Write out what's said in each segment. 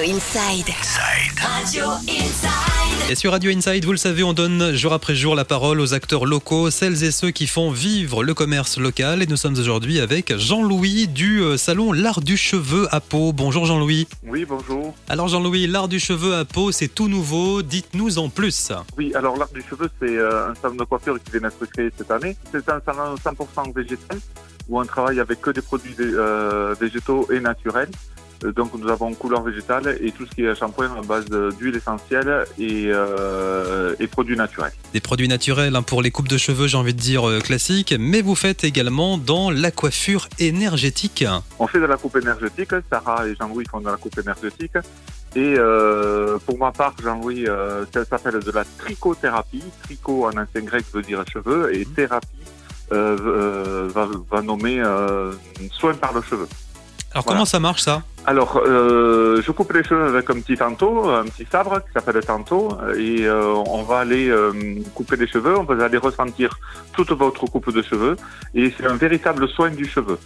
Radio Inside. Radio Inside. Et sur Radio Inside, vous le savez, on donne jour après jour la parole aux acteurs locaux, celles et ceux qui font vivre le commerce local. Et nous sommes aujourd'hui avec Jean-Louis du euh, salon L'Art du Cheveu à Pau. Bonjour Jean-Louis. Oui, bonjour. Alors Jean-Louis, L'Art du Cheveu à Pau, c'est tout nouveau. Dites-nous en plus. Oui, alors l'art du cheveu, c'est euh, un salon de coiffure qui vient d'être créé cette année. C'est un salon 100% végétal où on travaille avec que des produits euh, végétaux et naturels. Euh, donc nous avons couleur végétale et tout ce qui est shampoing à base d'huile essentielle et, euh, et produits naturels. Des produits naturels hein, pour les coupes de cheveux, j'ai envie de dire euh, classiques, mais vous faites également dans la coiffure énergétique. On fait de la coupe énergétique, Sarah et Jean-Louis font de la coupe énergétique. Et euh, pour ma part, Jean-Louis, euh, ça s'appelle de la trichothérapie. Tricot en ancien grec veut dire cheveux et thérapie euh, euh, va, va nommer soin par le cheveu. Alors Voilà. comment ça marche ça? Alors, euh, je coupe les cheveux avec un petit tanto, un petit sabre qui s'appelle tanto, et euh, on va aller euh, couper les cheveux, on va aller ressentir toute votre coupe de cheveux, et c'est un véritable soin du cheveu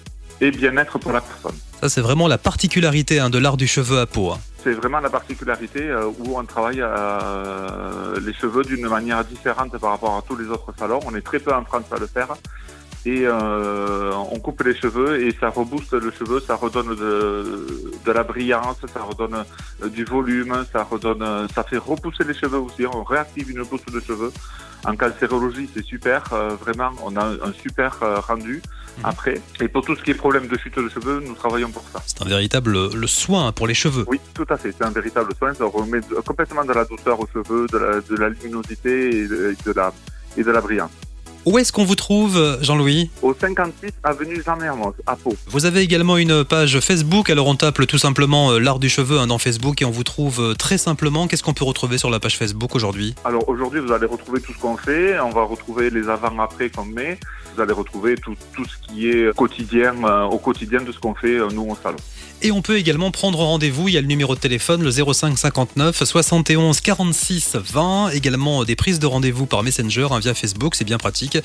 et bien-être pour la personne. Ça c'est vraiment la particularité hein, de l'art du cheveu à Pau. hein. C'est vraiment la particularité euh, où on travaille euh, les cheveux d'une manière différente par rapport à tous les autres salons. On est très peu en France à le faire. Et euh, on coupe les cheveux et ça rebooste le cheveu, ça redonne de, de la brillance, ça redonne euh, du volume, ça redonne, euh, ça fait repousser les cheveux aussi. On réactive une pousse de cheveux. En cancérologie, c'est super. euh, vraiment, on a un super euh, rendu Mhm. après. Et pour tout ce qui est problème de chute de cheveux, nous travaillons pour ça. C'est un véritable le soin pour les cheveux. Oui, tout à fait. C'est un véritable soin. Ça remet complètement de la douceur aux cheveux, de la, de la luminosité et de, et de la, et de la brillance. Où est-ce qu'on vous trouve, Jean-Louis Au 56 avenue Jean Mermoz, à Pau. Vous avez également une page Facebook, alors on tape tout simplement euh, l'art du cheveu hein, dans Facebook et on vous trouve euh, très simplement. Qu'est-ce qu'on peut retrouver sur la page Facebook aujourd'hui? Alors aujourd'hui, vous allez retrouver tout ce qu'on fait. On va retrouver les avant-après qu'on met. Vous allez retrouver tout, tout ce qui est quotidien, euh, au quotidien de ce qu'on fait, euh, nous, au salon. Et on peut également prendre rendez-vous, il y a le numéro de téléphone, le 05 59 71 46 20, également euh, des prises de rendez-vous par Messenger hein, via Facebook, c'est bien pratique,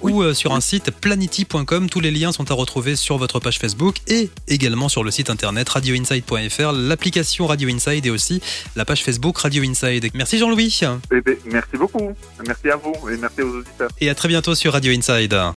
ou euh, sur un site planety.com, tous les liens sont à retrouver sur votre page Facebook et également sur le site internet radioinside.fr, l'application Radio Inside et aussi la page Facebook Radio Inside. Merci Jean-Louis Eh bien, merci beaucoup. Merci à vous et merci aux auditeurs. et à très bientôt sur Radio Inside.